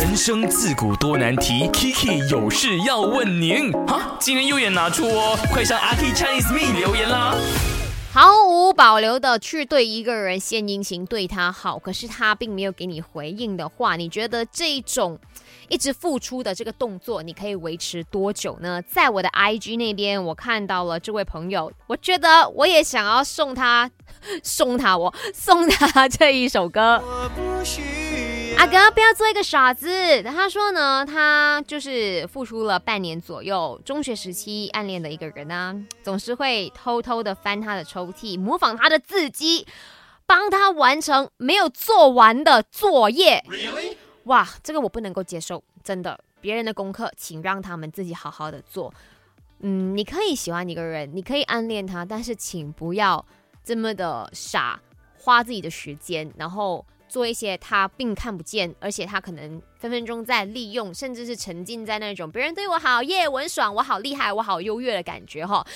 人生自古多难题，Kiki 有事要问您。哈，今天右眼拿出哦，快上阿 K Chinese Me 留言啦。毫无保留的去对一个人献殷勤，对他好，可是他并没有给你回应的话，你觉得这种一直付出的这个动作，你可以维持多久呢？在我的 IG 那边，我看到了这位朋友，我觉得我也想要送他，送他我送他这一首歌。我不需阿哥，不要做一个傻子。他说呢，他就是付出了半年左右，中学时期暗恋的一个人呢，总是会偷偷的翻他的抽屉，模仿他的字迹，帮他完成没有做完的作业。哇，这个我不能够接受，真的。别人的功课，请让他们自己好好的做。嗯，你可以喜欢一个人，你可以暗恋他，但是请不要这么的傻，花自己的时间，然后。做一些他并看不见，而且他可能分分钟在利用，甚至是沉浸在那种别人对我好耶，我很爽，我好厉害，我好优越的感觉哈。